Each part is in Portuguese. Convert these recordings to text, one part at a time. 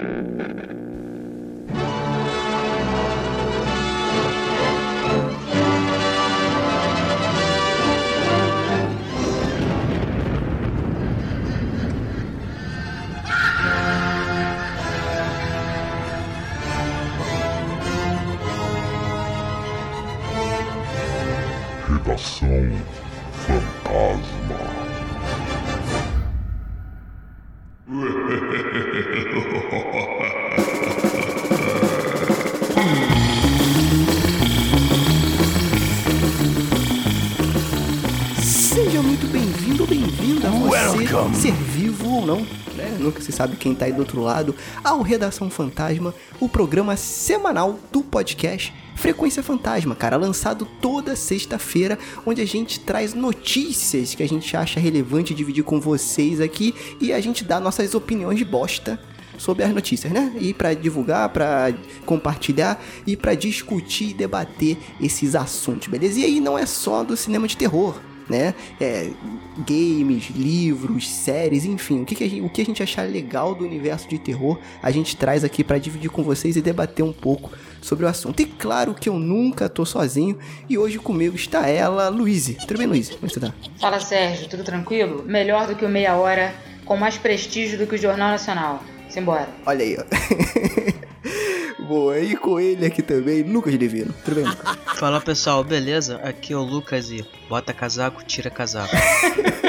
Mm-hmm. Se sabe quem tá aí do outro lado, ao Redação Fantasma, o programa semanal do podcast Frequência Fantasma, cara, lançado toda sexta-feira, onde a gente traz notícias que a gente acha relevante dividir com vocês aqui e a gente dá nossas opiniões de bosta sobre as notícias, né? E para divulgar, para compartilhar e para discutir e debater esses assuntos, beleza? E aí não é só do cinema de terror, né? É, games, livros, séries, enfim, o que, que a gente, o que a gente achar legal do universo de terror, a gente traz aqui para dividir com vocês e debater um pouco sobre o assunto. E claro que eu nunca tô sozinho e hoje comigo está ela, Luíse. Tudo bem, Luíse? Como você tá? Fala Sérgio, tudo tranquilo? Melhor do que o Meia Hora, com mais prestígio do que o Jornal Nacional. Simbora. Olha aí, ó. Boa, e com ele aqui também, Lucas Divino. Tudo bem, Lucas? Fala pessoal, beleza? Aqui é o Lucas e bota casaco, tira casaco.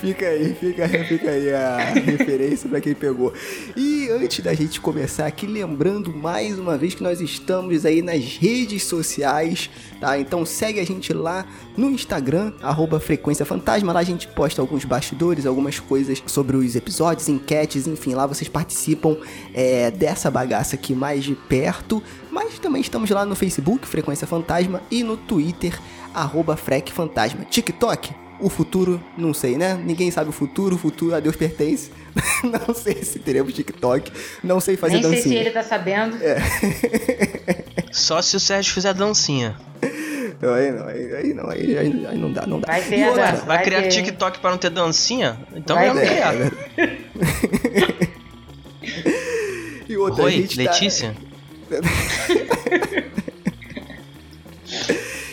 Fica aí, fica, fica aí a referência pra quem pegou. E antes da gente começar aqui, lembrando mais uma vez que nós estamos aí nas redes sociais, tá? Então segue a gente lá no Instagram, arroba Frequência Fantasma. Lá a gente posta alguns bastidores, algumas coisas sobre os episódios, enquetes, enfim, lá vocês participam é, dessa bagaça aqui mais de perto. Mas também estamos lá no Facebook, Frequência Fantasma, e no Twitter, arroba Fantasma. TikTok, o futuro, não sei, né? Ninguém sabe o futuro, o futuro a Deus pertence. não sei se teremos TikTok, não sei fazer Nem dancinha. sei se ele tá sabendo. É. Só se o Sérgio fizer dancinha. Não, aí não, aí, aí não, aí, aí- aí não dá, não dá. Vai ter outra-. Vai, Vai criar ter. TikTok pra não ter dancinha? Então Vai vamos ter. criar. E outra, a Oi, tá- Letícia?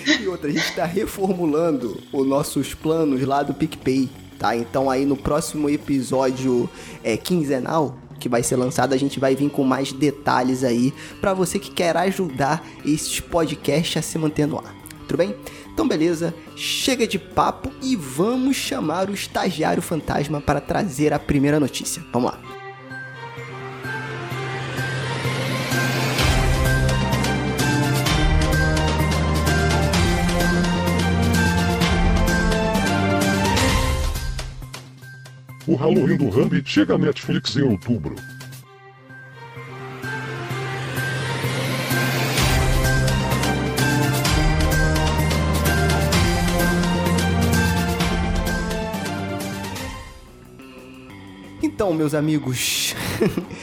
E outra, a gente tá reformulando os nossos planos lá do PicPay, tá? Então aí no próximo episódio é, quinzenal, que vai ser lançado, a gente vai vir com mais detalhes aí pra você que quer ajudar esses podcasts a se manter no ar. Tudo bem? Então beleza, chega de papo e vamos chamar o estagiário fantasma para trazer a primeira notícia. Vamos lá. Halloween do Rambi chega à Netflix em outubro. Então, meus amigos,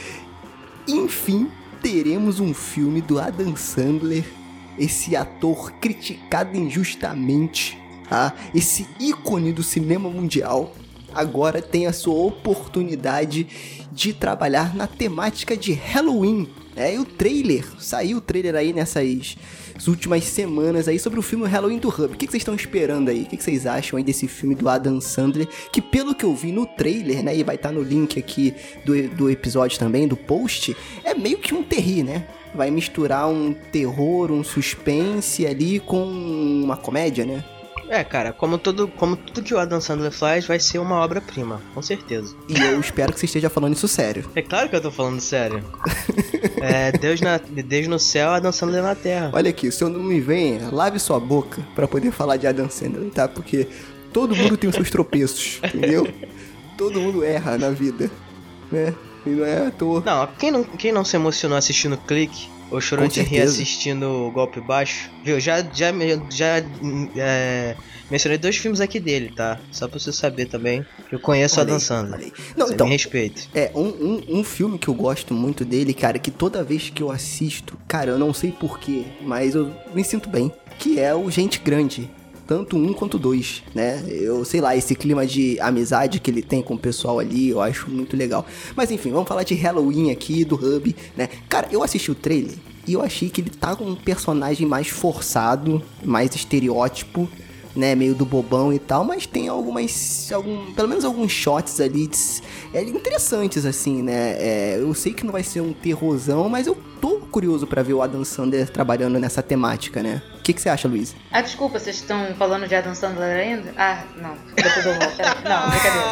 enfim, teremos um filme do Adam Sandler, esse ator criticado injustamente, tá? Esse ícone do cinema mundial, agora tem a sua oportunidade de trabalhar na temática de Halloween. É, e o trailer, saiu o trailer aí nessas últimas semanas aí sobre o filme Halloween do Hub. O que, vocês estão esperando aí? O que, que vocês acham aí desse filme do Adam Sandler? Que pelo que eu vi no trailer, né, e vai estar no link aqui do, do episódio também, do post, é meio que um terri, né? Vai misturar um terror, um suspense ali com uma comédia, né? É, cara, como, todo, como tudo que o Adam Sandler faz, vai ser uma obra-prima, com certeza. E eu espero que você esteja falando isso sério. É claro que eu tô falando sério. É, Deus, na, Deus no céu, Adam Sandler na terra. Olha aqui, se eu não me venha, lave sua boca pra poder falar de Adam Sandler, tá? Porque todo mundo tem os seus tropeços, entendeu? Todo mundo erra na vida, né? E não é à toa. Não, quem não, quem não se emocionou assistindo Clique, rir certeza. assistindo o Golpe Baixo, viu? Já, já, já é, mencionei dois filmes aqui dele, tá? Só pra você saber também. Eu conheço o Sandler. olha aí. Não, Você então, me respeita. É, um, um, um filme que eu gosto muito dele, cara, que toda vez que eu assisto, cara, eu não sei porquê, mas eu me sinto bem, que é o Gente Grande. Tanto um quanto dois, né? Eu sei lá, esse clima de amizade que ele tem com o pessoal ali, eu acho muito legal. Mas enfim, vamos falar de Halloween aqui, do Hub, né? Cara, eu assisti o trailer e eu achei que ele tá com um personagem mais forçado, mais estereótipo né, meio do bobão e tal, mas tem algumas, algum, pelo menos alguns shots ali de, é, interessantes, assim, né, é, eu sei que não vai ser um terrorzão, mas eu tô curioso para ver o Adam Sandler trabalhando nessa temática, né. O que, que você acha, Luiz? Ah, desculpa, vocês estão falando de Adam Sandler ainda? Ah, não, depois eu volto. Não, brincadeira.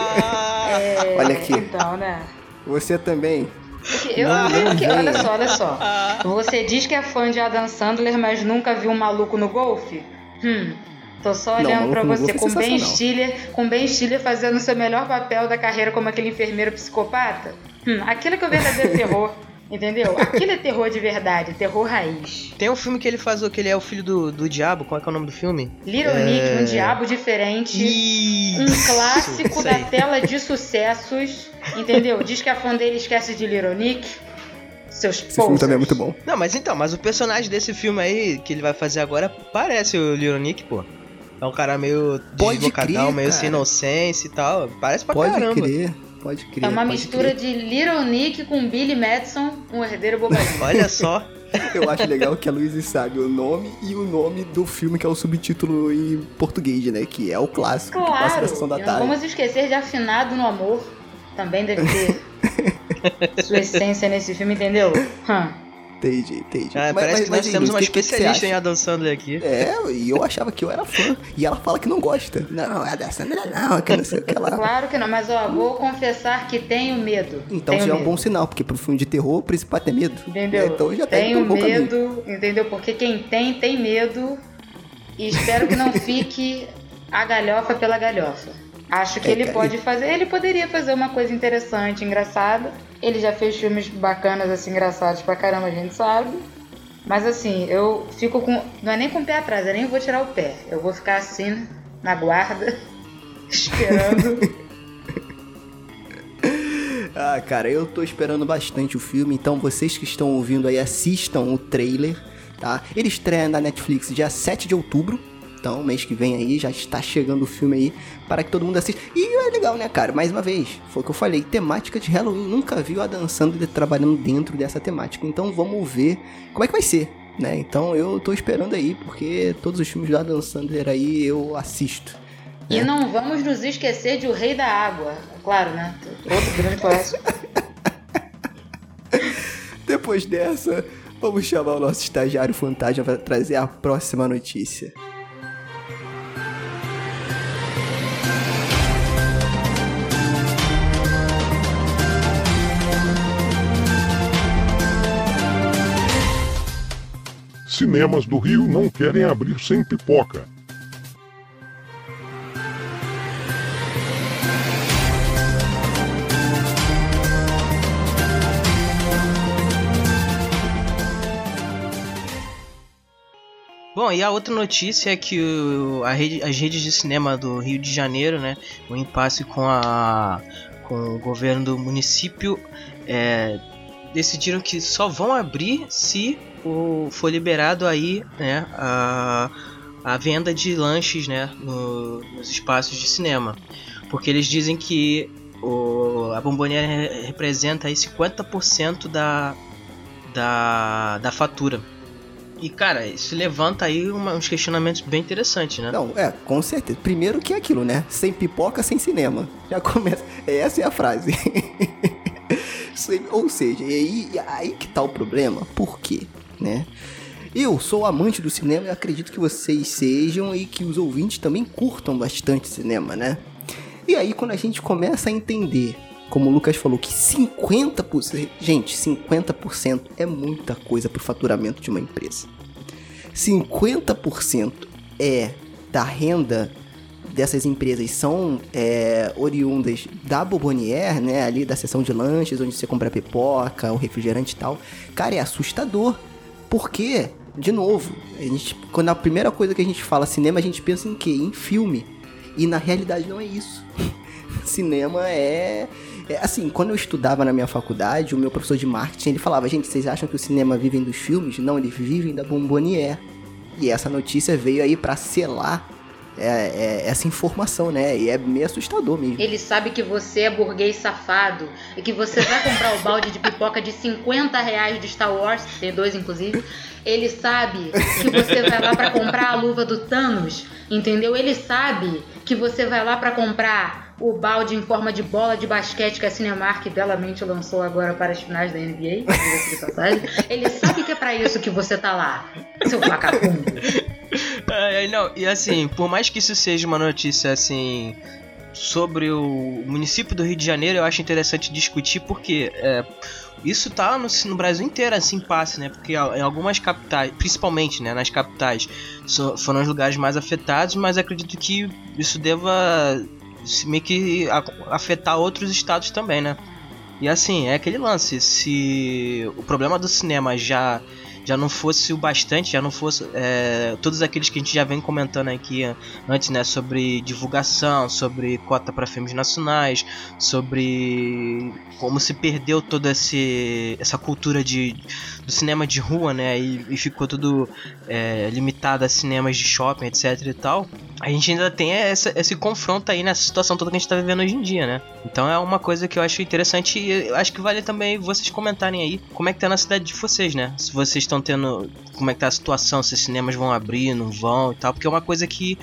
É, Olha aqui. Então, né... Você também porque eu, porque, olha só, olha só. Você diz que é fã de Adam Sandler, mas nunca viu um maluco no golfe? Hum, Tô só olhando para você com Ben Stiller, com Ben Stiller fazendo o seu melhor papel da carreira como aquele enfermeiro psicopata. Hum, aquilo que é o verdadeiro terror. Entendeu? Aquilo é terror de verdade, terror raiz. Tem um filme que ele faz, que ele é o filho do, do diabo, qual é, é o nome do filme? Little é... Nick, um diabo diferente. Isso, um clássico da tela de sucessos. Entendeu? Diz que a fã dele esquece de Little Nick. Seus Esse filme também é muito bom. Não, mas então, mas o personagem desse filme aí que ele vai fazer agora parece o Little Nick, pô. É um cara meio desbocadão, meio cara. sem inocência e tal. Parece pra pode caramba. Pode crer, pode crer. É uma mistura crer. de Little Nick com Billy Madison, um herdeiro bobalhão. Olha só. Eu acho legal que a Luísa sabe o nome e o nome do filme, que é o subtítulo em português, né? Que é o clássico claro. que da tarde. Vamos esquecer de Afinado no Amor. Também deve ter sua essência nesse filme, entendeu? Hum. Entendi, entendi. Ah, mas, parece mas, que nós temos uma que especialista que em Adam Sandler aqui. É, e eu achava que eu era fã. E ela fala que não gosta. Não, Adam Sandler não, que não sei o que ela... Claro que não, mas ó, vou confessar que tenho medo. Então tenho já medo. é um bom sinal, porque pro filme de terror, o principal é ter medo. Entendeu? Então já tenho tá um medo, entendeu? Porque quem tem, tem medo. E espero que não fique a galhofa pela galhofa. Acho que é, ele pode fazer, ele poderia fazer uma coisa interessante, engraçada. Ele já fez filmes bacanas, assim, engraçados pra caramba, a gente sabe. Mas assim, eu fico com. Não é nem com o pé atrás, eu nem vou tirar o pé. Eu vou ficar assim, na guarda, esperando. ah, cara, eu tô esperando bastante o filme, então vocês que estão ouvindo aí, assistam o trailer, tá? Ele estreia na Netflix dia 7 de outubro. Então, mês que vem aí já está chegando o filme aí para que todo mundo assista. E é legal, né, cara? Mais uma vez, foi o que eu falei, temática de Halloween. Nunca viu a dançando trabalhando dentro dessa temática. Então, vamos ver como é que vai ser. Né? Então eu tô esperando aí, porque todos os filmes da Dan Sandler aí eu assisto. E né? não vamos nos esquecer de O Rei da Água. Claro, né? Outro grande clássico. Depois dessa, vamos chamar o nosso estagiário fantasma para trazer a próxima notícia. Cinemas do Rio não querem abrir sem pipoca. Bom, e a outra notícia é que o, rede, as redes de cinema do Rio de Janeiro, né, o impasse com, a, com o governo do município, é, decidiram que só vão abrir se o, foi liberado aí, né, a, a venda de lanches, né, no, nos espaços de cinema, porque eles dizem que o, a bomboniera representa aí 50% da, da, da fatura. E cara, isso levanta aí uma, uns questionamentos bem interessantes, né? Não, é, com certeza. Primeiro que é aquilo, né? Sem pipoca, sem cinema. Já começa. Essa é a frase. Ou seja, e aí, aí que tá o problema. Por quê? Né? Eu sou amante do cinema e acredito que vocês sejam e que os ouvintes também curtam bastante cinema, né? E aí quando a gente começa a entender, como o Lucas falou, que 50%, gente, 50% é muita coisa pro faturamento de uma empresa. 50% é da renda dessas empresas são é, oriundas da Bobonier, né? Ali da seção de lanches, onde você compra pipoca, o refrigerante e tal. Cara, é assustador. Porque, de novo, a gente, quando a primeira coisa que a gente fala cinema, a gente pensa em quê? Em filme. E na realidade não é isso. cinema é, é, assim, quando eu estudava na minha faculdade, o meu professor de marketing, ele falava, gente, vocês acham que o cinema vive dos filmes? Não, eles vivem da Bombonier. E essa notícia veio aí para selar é, é essa informação, né? E é meio assustador mesmo. Ele sabe que você é burguês safado e que você vai comprar o balde de pipoca de 50 reais de Star Wars, tem dois inclusive. Ele sabe que você vai lá para comprar a luva do Thanos, entendeu? Ele sabe que você vai lá para comprar o balde em forma de bola de basquete que a Cinemark belamente lançou agora para as finais da NBA. Ele sabe que é para isso que você tá lá, seu vagabundo. É, não, e assim, por mais que isso seja uma notícia assim sobre o município do Rio de Janeiro, eu acho interessante discutir porque é, isso tá no, no, Brasil inteiro assim passe, né? Porque em algumas capitais, principalmente, né, nas capitais, so, foram os lugares mais afetados, mas acredito que isso deva meio que afetar outros estados também, né? E assim, é aquele lance, se o problema do cinema já já não fosse o bastante, já não fosse é, todos aqueles que a gente já vem comentando aqui antes, né, sobre divulgação, sobre cota para filmes nacionais, sobre como se perdeu toda esse, essa cultura de, do cinema de rua, né, e, e ficou tudo é, limitado a cinemas de shopping, etc e tal. A gente ainda tem essa, esse confronto aí nessa situação toda que a gente tá vivendo hoje em dia, né? Então é uma coisa que eu acho interessante e eu acho que vale também vocês comentarem aí como é que tá na cidade de vocês, né? Se vocês estão tendo. Como é que tá a situação, se os cinemas vão abrir, não vão e tal, porque é uma coisa que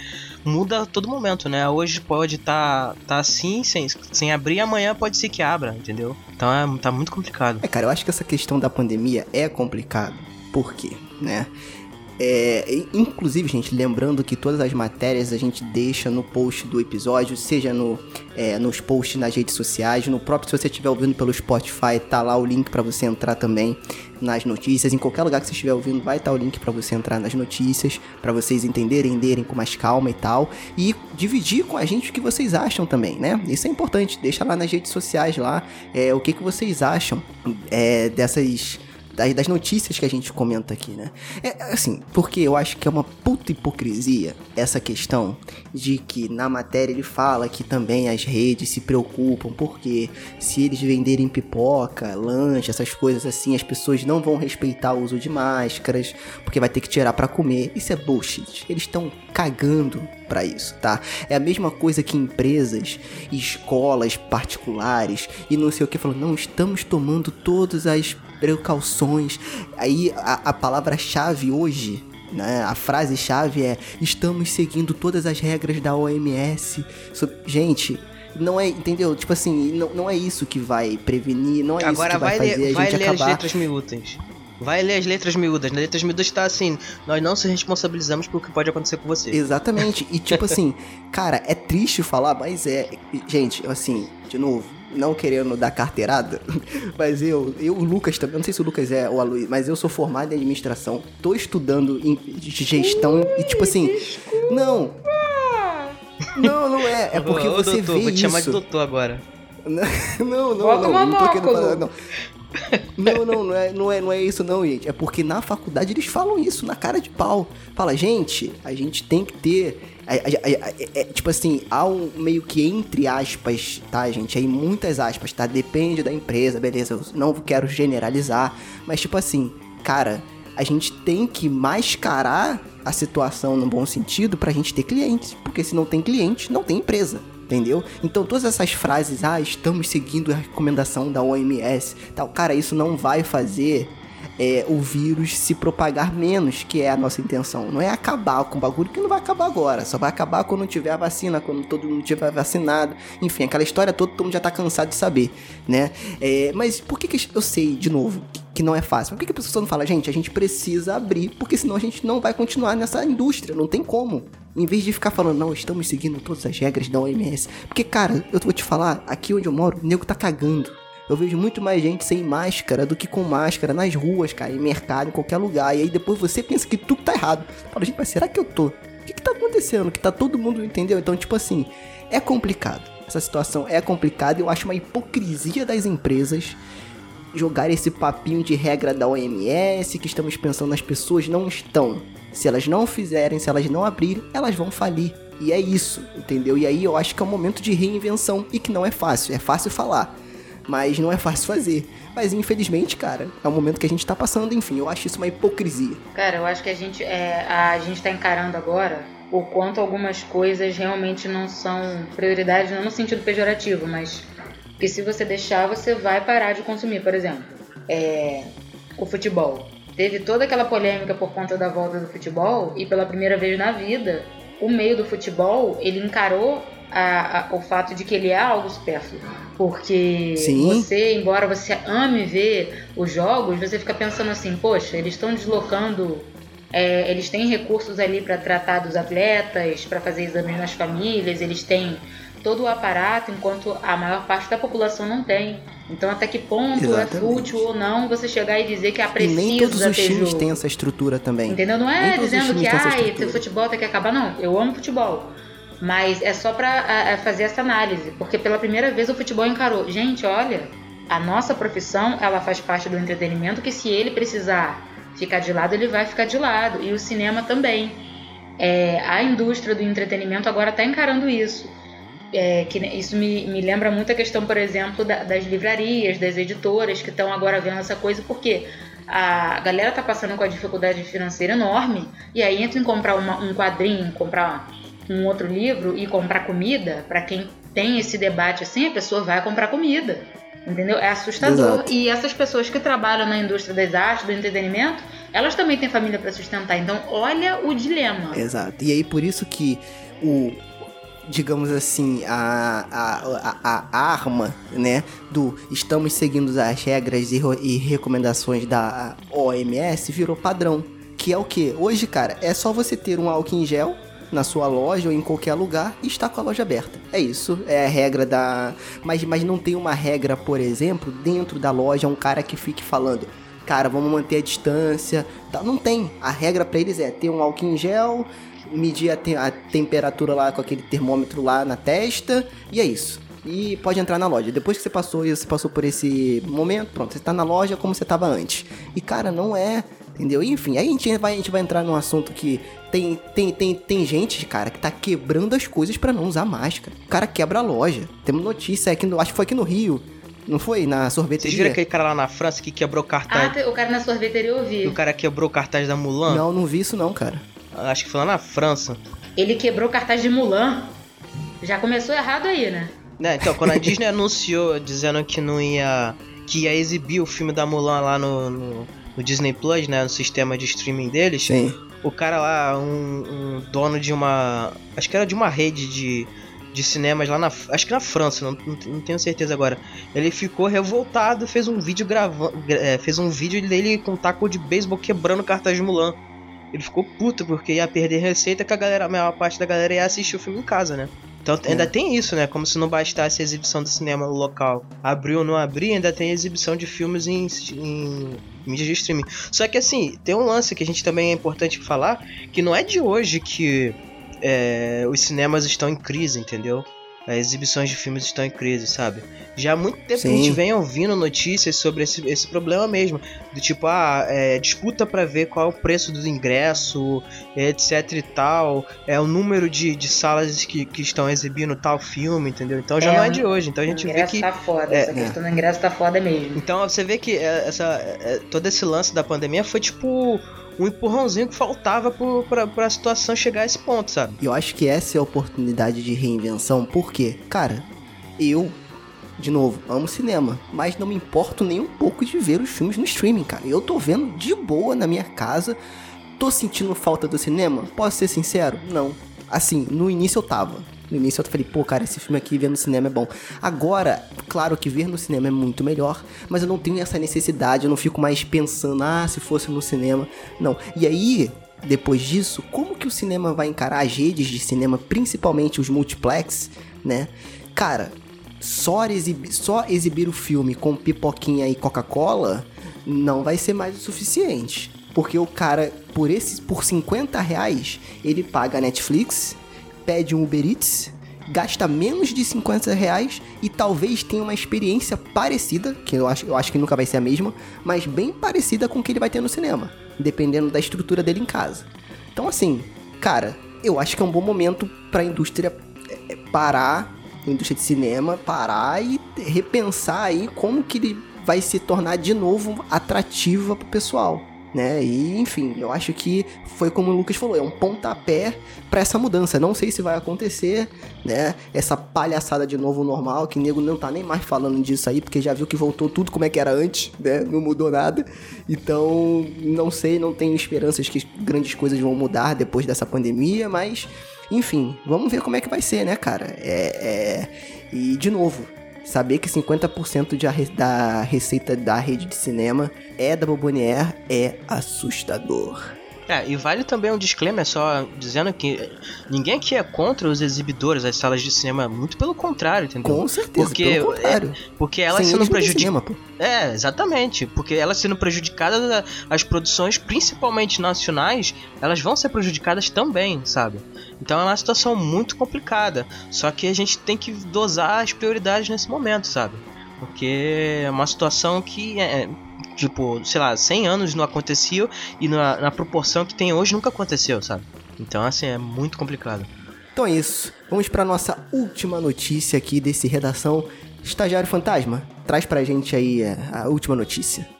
muda a todo momento, né? Hoje pode estar tá, tá assim, sem, sem abrir, amanhã pode ser que abra, entendeu? Então é, tá muito complicado. É, cara, eu acho que essa questão da pandemia é complicado. Por quê? Né? É, inclusive, gente, lembrando que todas as matérias a gente deixa no post do episódio, seja no, é, nos posts nas redes sociais, no próprio, se você estiver ouvindo pelo Spotify, tá lá o link para você entrar também nas notícias. Em qualquer lugar que você estiver ouvindo, vai estar tá o link para você entrar nas notícias, para vocês entenderem, lerem com mais calma e tal. E dividir com a gente o que vocês acham também, né? Isso é importante. Deixa lá nas redes sociais lá é, o que, que vocês acham é, dessas das, das notícias que a gente comenta aqui, né? É assim, porque eu acho que é uma puta hipocrisia essa questão de que na matéria ele fala que também as redes se preocupam, porque se eles venderem pipoca, lanche, essas coisas assim, as pessoas não vão respeitar o uso de máscaras, porque vai ter que tirar para comer. Isso é bullshit. Eles estão cagando para isso, tá? É a mesma coisa que empresas, escolas particulares e não sei o que falam, não, estamos tomando todas as precauções. Aí a, a palavra-chave hoje né? A frase-chave é: estamos seguindo todas as regras da OMS. Gente, não é, entendeu? Tipo assim, não, não é isso que vai prevenir, não é Agora isso que vai, vai fazer ler, a vai gente ler acabar. as letras miúdas. Vai ler as letras miúdas. Nas letras miúdas tá assim: nós não se responsabilizamos pelo que pode acontecer com você. Exatamente. E tipo assim, cara, é triste falar, mas é. Gente, assim, de novo, não querendo dar carteirada, mas eu, eu, o Lucas também, não sei se o Lucas é ou a Luiz, mas eu sou formado em administração, tô estudando em gestão e tipo assim, desculpa. não. Não, não é, é porque ô, você doutor, vê vou te isso. chamar de doutor agora. Não, não, Bota não, uma não tô querendo falar, não. Não, não, não é, não, é, não é isso não, gente. É porque na faculdade eles falam isso, na cara de pau. Fala, gente, a gente tem que ter. É, é, tipo assim, há um meio que entre aspas, tá, gente? Aí muitas aspas, tá? Depende da empresa, beleza. Eu não quero generalizar. Mas, tipo assim, cara, a gente tem que mascarar a situação no bom sentido pra gente ter clientes. Porque se não tem cliente, não tem empresa entendeu? Então todas essas frases, ah, estamos seguindo a recomendação da OMS, tal, cara, isso não vai fazer é, o vírus se propagar menos, que é a nossa intenção. Não é acabar com o bagulho que não vai acabar agora, só vai acabar quando tiver a vacina, quando todo mundo tiver vacinado, enfim, aquela história toda todo mundo já tá cansado de saber, né? É, mas por que, que eu sei, de novo, que não é fácil? Por que, que a pessoa não fala, gente, a gente precisa abrir, porque senão a gente não vai continuar nessa indústria, não tem como. Em vez de ficar falando, não, estamos seguindo todas as regras da OMS. Porque, cara, eu vou te falar, aqui onde eu moro, o nego tá cagando. Eu vejo muito mais gente sem máscara do que com máscara nas ruas, cara, em mercado, em qualquer lugar. E aí depois você pensa que tudo tá errado. Fala, gente, mas será que eu tô? O que que tá acontecendo? Que tá todo mundo, entendeu? Então, tipo assim, é complicado. Essa situação é complicada eu acho uma hipocrisia das empresas jogar esse papinho de regra da OMS, que estamos pensando nas pessoas, não estão. Se elas não fizerem, se elas não abrirem, elas vão falir. E é isso, entendeu? E aí eu acho que é um momento de reinvenção e que não é fácil. É fácil falar, mas não é fácil fazer. Mas infelizmente, cara, é o momento que a gente tá passando, enfim, eu acho isso uma hipocrisia. Cara, eu acho que a gente, é, a gente tá encarando agora o quanto algumas coisas realmente não são prioridade, não no sentido pejorativo, mas que se você deixar, você vai parar de consumir. Por exemplo, é, o futebol. Teve toda aquela polêmica por conta da volta do futebol e pela primeira vez na vida, o meio do futebol ele encarou a, a, o fato de que ele é algo supérfluo. Porque Sim. você, embora você ame ver os jogos, você fica pensando assim, poxa, eles estão deslocando é, eles têm recursos ali para tratar dos atletas, para fazer exames nas famílias, eles têm todo o aparato, enquanto a maior parte da população não tem. Então, até que ponto Exatamente. é fútil ou não você chegar e dizer que a E precisa nem todos os times jogo? têm essa estrutura também. Entendeu? Não é dizendo que ai, o futebol tem que acabar, não. Eu amo futebol. Mas é só pra a, fazer essa análise. Porque pela primeira vez o futebol encarou. Gente, olha, a nossa profissão, ela faz parte do entretenimento que se ele precisar ficar de lado, ele vai ficar de lado. E o cinema também. É, a indústria do entretenimento agora está encarando isso. É, que isso me, me lembra muito a questão, por exemplo, da, das livrarias, das editoras que estão agora vendo essa coisa, porque a galera tá passando com a dificuldade financeira enorme, e aí entra em comprar uma, um quadrinho, comprar um outro livro e comprar comida, para quem tem esse debate assim, a pessoa vai comprar comida. Entendeu? É assustador. Exato. E essas pessoas que trabalham na indústria das artes, do entretenimento, elas também têm família para sustentar. Então, olha o dilema. Exato. E aí por isso que o digamos assim, a, a, a, a arma, né, do estamos seguindo as regras e, e recomendações da OMS virou padrão. Que é o que? Hoje, cara, é só você ter um álcool em gel na sua loja ou em qualquer lugar e estar com a loja aberta. É isso, é a regra da. Mas, mas não tem uma regra, por exemplo, dentro da loja, um cara que fique falando. Cara, vamos manter a distância. Tá? Não tem. A regra pra eles é ter um álcool em gel, medir a, te- a temperatura lá com aquele termômetro lá na testa, e é isso. E pode entrar na loja. Depois que você passou, você passou por esse momento, pronto, você tá na loja como você tava antes. E cara, não é, entendeu? Enfim, aí a gente vai, a gente vai entrar num assunto que tem, tem, tem, tem gente, cara, que tá quebrando as coisas pra não usar máscara. O cara quebra a loja. Temos notícia aqui no, acho que foi aqui no Rio. Não foi? Na Vocês sorveteria? viram aquele cara lá na França que quebrou o Ah, cartaz? te- o cara na sorveteria eu vi. o cara quebrou o cartaz da Mulan? Não, não vi isso não, cara. Acho que foi lá na França. Ele quebrou o cartaz de Mulan. Já começou errado aí, né? Né, então, quando a Disney anunciou dizendo que não ia. que ia exibir o filme da Mulan lá no, no, no Disney Plus, né? No sistema de streaming deles, Sim. o cara lá, um, um dono de uma. Acho que era de uma rede de, de cinemas lá na. Acho que na França, não, não, tenho certeza agora. Ele ficou revoltado, fez um vídeo gravando. fez um vídeo dele com um taco de beisebol quebrando o cartaz de Mulan. Ele ficou puto porque ia perder receita que a galera, a maior parte da galera ia assistir o filme em casa, né? Então ainda É. tem isso, né? Como se não bastasse a exibição do cinema local. Abriu ou não abrir, ainda tem exibição de filmes em, em mídias de streaming. Só que assim, tem um lance que a gente também é importante falar, que não é de hoje que é, os cinemas estão em crise, entendeu? As exibições de filmes estão em crise, sabe? Já há muito tempo que a gente Sim. vem ouvindo notícias sobre esse, esse problema mesmo. Do tipo, ah, é, disputa pra ver qual é o preço do ingresso, etc e tal. É o número de, de salas que, que estão exibindo tal filme, entendeu? Então já É, não é o- de hoje. Então a O gente vê ingresso que tá foda. é, Essa questão do ingresso tá foda mesmo. então você vê que é, essa, é, todo esse lance da pandemia foi tipo um empurrãozinho que faltava pra, pra situação chegar a esse ponto, sabe? Eu acho que essa é a oportunidade de reinvenção, porque, cara, eu, de novo, amo cinema, mas não me importo nem um pouco de ver os filmes no streaming, cara. Eu tô vendo de boa na minha casa, tô sentindo falta do cinema? Posso ser sincero? Não. Assim, no início eu tava. No início eu falei, pô, cara, esse filme aqui ver no cinema é bom. Agora, claro que ver no cinema é muito melhor, mas eu não tenho essa necessidade, eu não fico mais pensando, ah, se fosse no cinema. Não. E aí, depois disso, como que o cinema vai encarar as redes de cinema, principalmente os multiplex, né? Cara, só, exibir, só exibir o filme com pipoquinha e Coca-Cola não vai ser mais o suficiente. Porque o cara, por esses, por 50 reais, ele paga a Netflix, pede um Uber Eats, gasta menos de 50 reais e talvez tenha uma experiência parecida, que eu acho, eu acho que nunca vai ser a mesma, mas bem parecida com o que ele vai ter no cinema, dependendo da estrutura dele em casa. Então, assim, cara, eu acho que é um bom momento pra indústria é, parar, a indústria de cinema, parar e repensar aí como que ele vai se tornar de novo atrativa pro pessoal. Né? E enfim, eu acho que foi como o Lucas falou, é um pontapé para essa mudança. Não sei se vai acontecer, né? Essa palhaçada de novo normal, que nego não tá nem mais falando disso aí, porque já viu que voltou tudo como é que era antes, né? Não mudou nada. Então, não sei, não tenho esperanças que grandes coisas vão mudar depois dessa pandemia, mas enfim, vamos ver como é que vai ser, né, cara? É, é... E de novo, saber que 50% de da receita da rede de cinema é da Bobonier é assustador. É, e vale também um disclaimer só dizendo que ninguém aqui é contra os exibidores, as salas de cinema, muito pelo contrário, entendeu? Com certeza, porque, pelo contrário. É, porque elas Sem sendo prejudicadas. É, exatamente. Porque elas sendo prejudicadas, as produções, principalmente nacionais, elas vão ser prejudicadas também, sabe? Então é uma situação muito complicada. Só que a gente tem que dosar as prioridades nesse momento, sabe? Porque é uma situação que é. Tipo, sei lá, 100 anos não acontecia e na, na proporção que tem hoje nunca aconteceu, sabe? Então, assim, é muito complicado. Então é isso. Vamos para nossa última notícia aqui desse redação Estagiário Fantasma. Traz pra gente aí é, a última notícia.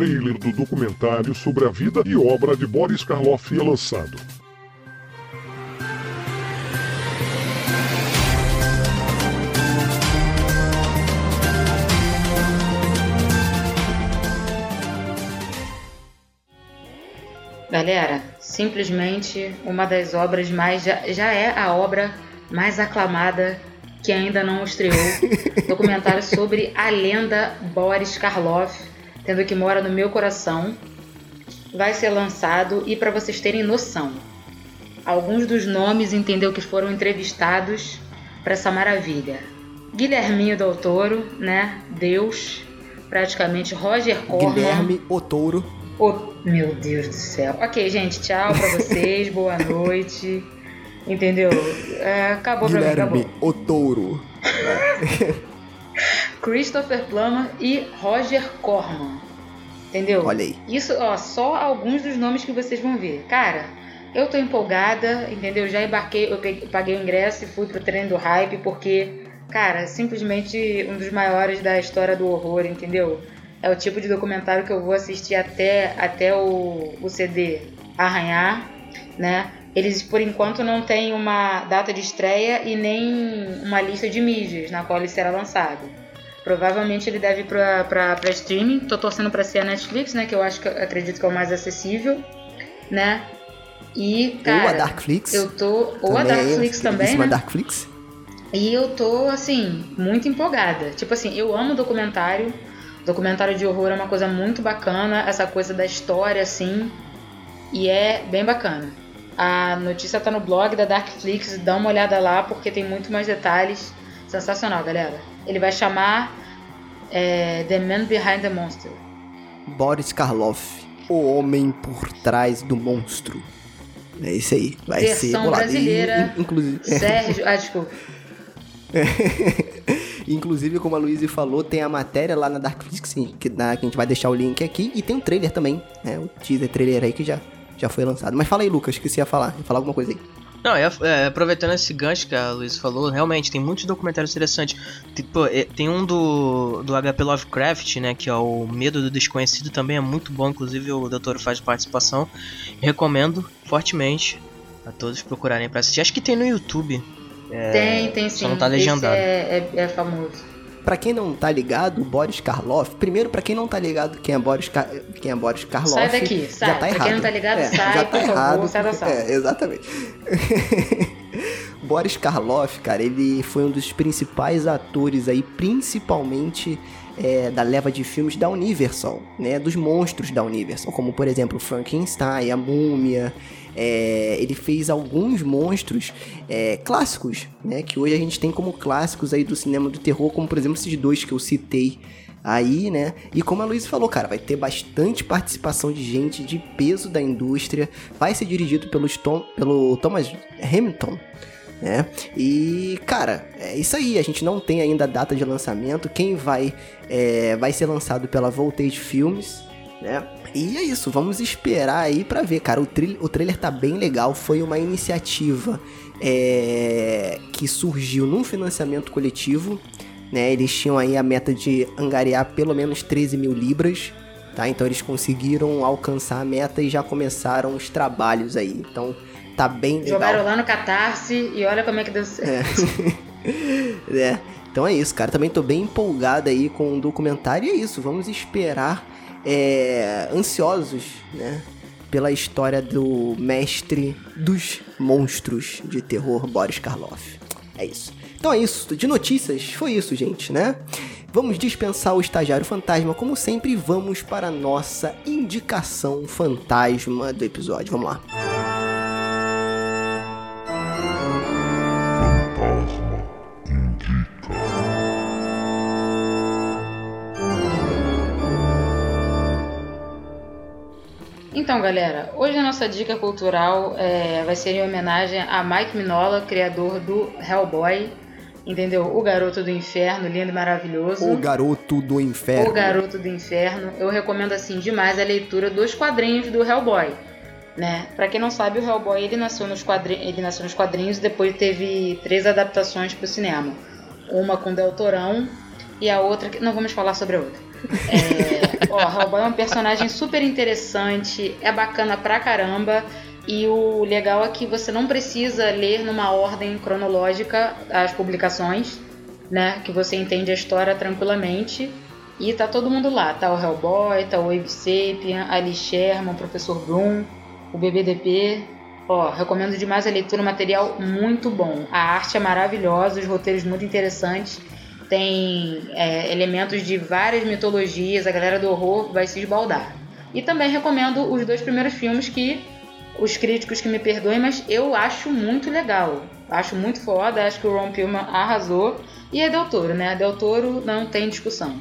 Trailer do documentário sobre a vida e obra de Boris Karloff é lançado. Galera, simplesmente uma das obras mais. Já, já é a obra mais aclamada que ainda não estreou. Documentário sobre a lenda Boris Karloff, tendo que mora no meu coração. Vai ser lançado e para vocês terem noção, alguns dos nomes entendeu que foram entrevistados para essa maravilha. Guilherminho Del Toro, né? Deus, praticamente Roger Corman. Guilherme Otouro. Oh, meu Deus do céu. Ok, gente, tchau pra vocês, boa noite. Entendeu? É, acabou pra mim, Guilherme acabou. Otouro. Christopher Plummer e Roger Corman. Entendeu? Olha aí. Isso, ó, só alguns dos nomes que vocês vão ver. Cara, eu tô empolgada, entendeu? Já embarquei, eu peguei- paguei o ingresso e fui pro trem do hype, porque, cara, simplesmente um dos maiores da história do horror, entendeu? É o tipo de documentário que eu vou assistir até, até o, o CD arranhar, né? Eles, por enquanto, não têm uma data de estreia e nem uma lista de mídias na qual ele será lançado. Provavelmente ele deve ir pra, pra, pra streaming. Tô torcendo pra ser a Netflix, né? Que eu acho que acredito que é o mais acessível, né? E, cara, ou a Darkflix. eu tô. Ou a também, Darkflix também, queridíssima né? Darkflix. E eu tô, assim, muito empolgada. Tipo assim, eu amo documentário. Documentário de horror é uma coisa muito bacana, essa coisa da história, assim. E é bem bacana. A notícia tá no blog da Darkflix, dá uma olhada lá porque tem muito mais detalhes. Sensacional, galera. Ele vai chamar é, The Man Behind the Monster. Boris Karloff. O homem por trás do monstro. É isso aí. Vai ser Versão bolado. brasileira. E, inclusive, Sérgio. Ah, desculpa. Inclusive, como a Luísa falou, tem a matéria lá na Darkflix, que, na- que a gente vai deixar o link aqui, e tem um trailer também, né? O teaser trailer aí que já, já foi lançado. Mas fala aí, Lucas, que você ia falar. Ia falar alguma coisa aí. Não, é, é, aproveitando esse gancho que a Luiz falou, realmente tem muitos documentários interessantes. Tipo, é, tem um do, do HP Lovecraft, né? Que é o Medo do Desconhecido, também é muito bom. Inclusive o doutor faz participação. Recomendo fortemente a todos procurarem pra assistir. Acho que tem no YouTube. É, tem, tem só sim. não tá legendado. é, é, é famoso. Pra quem não tá ligado, o Boris Karloff. Primeiro, pra quem não tá ligado quem é Boris, quem é Boris Karloff. Sai daqui, sai. Já tá Pra errado. quem não tá ligado, É, sai, já tá por favor, errado. sai da sala. É, exatamente. Boris Karloff, cara, ele foi um dos principais atores aí, principalmente é, da leva de filmes da Universal, né? Dos monstros da Universal, como por exemplo Frankenstein, a Múmia. É, ele fez alguns monstros é, clássicos, né? Que hoje a gente tem como clássicos aí do cinema do terror, como por exemplo esses dois que eu citei aí, né? E como a Luiz falou, cara, vai ter bastante participação de gente de peso da indústria. Vai ser dirigido pelos Tom, pelo Thomas Hamilton, né? E, cara, é isso aí. A gente não tem ainda a data de lançamento. Quem vai é, vai ser lançado pela Voltage Filmes, né? E é isso, vamos esperar aí para ver, cara. O, o trailer tá bem legal, foi uma iniciativa é, que surgiu num financiamento coletivo, né? Eles tinham aí a meta de angariar pelo menos 13 mil libras, tá? Então eles conseguiram alcançar a meta e já começaram os trabalhos aí. Então tá bem legal. Jogaram lá no Catarse e olha como é que deu certo. É. é. Então é isso, cara. Também tô bem empolgado aí com o documentário e é isso. Vamos esperar é, ansiosos, né? Pela história do mestre dos monstros de terror, Boris Karloff. É isso. Então é isso. De notícias, foi isso, gente, né? Vamos dispensar o estagiário fantasma, como sempre, vamos para a nossa indicação fantasma do episódio. Vamos lá. Então, galera, hoje a nossa dica cultural é, vai ser em homenagem a Mike Minola, criador do Hellboy, entendeu? O Garoto do Inferno, lindo e maravilhoso. O Garoto do Inferno. O Garoto do Inferno. Eu recomendo, assim, demais a leitura dos quadrinhos do Hellboy. Né? Para quem não sabe, o Hellboy ele nasceu nos quadrinhos, ele nasceu nos quadrinhos e depois teve três adaptações para o cinema. Uma com Del Torão e a outra não vamos falar sobre a outra. É, ó, Hellboy é um personagem super interessante, é bacana pra caramba. E o legal é que você não precisa ler numa ordem cronológica as publicações, né? Que você entende a história tranquilamente. E tá todo mundo lá, tá o Hellboy, tá o Wave Sapien, Ali Sherman, o Professor Bloom, o BBDP. Ó, recomendo demais a leitura, material muito bom. A arte é maravilhosa, os roteiros muito interessantes tem é, elementos de várias mitologias, a galera do horror vai se esbaldar. E também recomendo os dois primeiros filmes que os críticos que me perdoem, mas eu acho muito legal. Acho muito foda, acho que o Ron Perlman arrasou. E é Del Toro, né? Del Toro não tem discussão.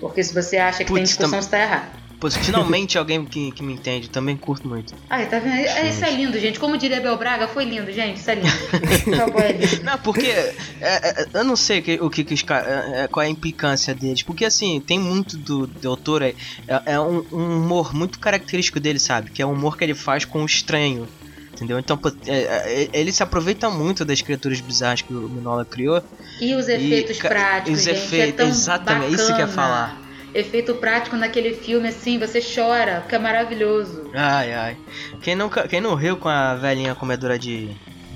Porque se você acha que Puts, tem discussão, tam... você tá errado. Pô, finalmente alguém que, que me entende, também curto muito. Ai, tá vendo? Gente. Isso é lindo, gente. Como diria Bel Braga, foi lindo, gente. Isso é lindo. não, porque é, é, eu não sei o que, que os é, é, qual é a implicância deles. Porque assim, tem muito do, do autor, é, é um, um, humor muito característico dele, sabe? Que é o humor que ele faz com o estranho. Entendeu? Então, é, ele se aproveita muito das criaturas bizarras que o Minola criou. E os efeitos e, práticos, os gente, efeitos, exatamente, bacana. isso que eu ia falar efeito prático naquele filme, assim, você chora, porque é maravilhoso. Ai, ai. Quem, nunca, quem não riu com a velhinha comedora de.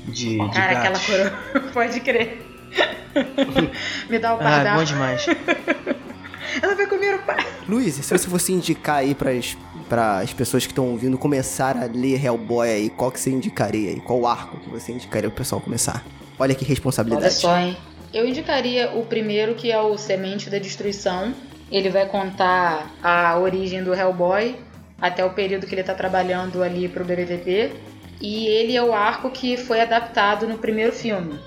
de Cara, de aquela coroa, pode crer. Me dá o pardal. Ah, bom demais. Ela vai comer o pai. Luiz, se você fosse indicar aí pras, pras pessoas que estão ouvindo começar a ler Hellboy aí, qual que você indicaria aí? Qual arco que você indicaria pro pessoal começar? Olha que responsabilidade. Olha só, hein? Eu indicaria o primeiro, que é o Semente da Destruição, ele vai contar a origem do Hellboy até o período que ele está trabalhando ali para o BBTP. E ele é o arco que foi adaptado no primeiro filme.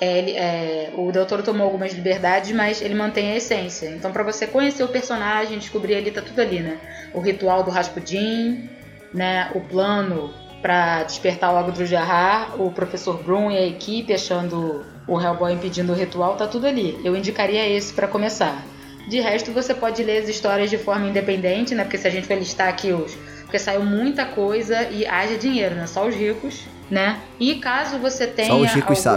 É, ele, é, o doutor tomou algumas liberdades, mas ele mantém a essência. Então, para você conhecer o personagem, descobrir ali, tá tudo ali, né? O ritual do Rasputin, né? O plano para despertar o Agudro Jarrar, o professor Broom e a equipe achando o Hellboy impedindo o ritual, tá tudo ali. Eu indicaria esse para começar. De resto, você pode ler as histórias de forma independente, né? Porque se a gente for listar aqui os. Porque saiu muita coisa e haja dinheiro, né? Só os ricos, né? E caso você tenha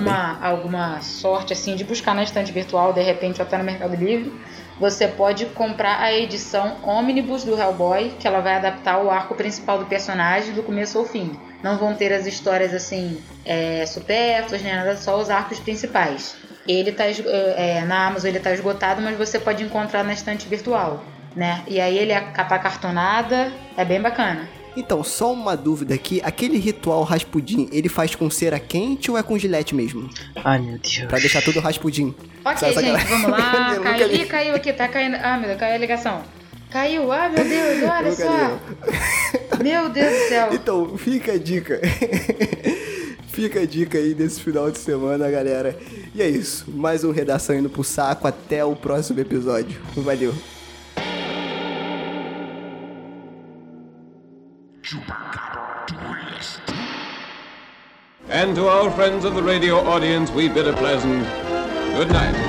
alguma, alguma sorte, assim, de buscar na estante virtual, de repente, ou até no Mercado Livre, você pode comprar a edição Omnibus do Hellboy, que ela vai adaptar o arco principal do personagem do começo ao fim. Não vão ter as histórias assim é, supérfluas, nem nada, só os arcos principais. Ele tá é, na Amazon ele tá esgotado, mas você pode encontrar na estante virtual, né? E aí ele é capa cartonada, é bem bacana. Então, só uma dúvida aqui, aquele ritual raspudim, ele faz com cera quente ou é com gilete mesmo? Ai, meu Deus. Pra deixar tudo raspudim. Ok, gente, vamos lá. caiu, ih, caiu aqui, tá caindo. Ah, meu Deus, caiu a ligação. Caiu, ah, meu Deus, olha só. Meu Deus do céu. Então, fica a dica. Fica a dica aí desse final de semana, galera. E é isso. Mais um Redação indo pro saco. Até o próximo episódio. Valeu. And to our friends of the radio audience, we bid a pleasant good night.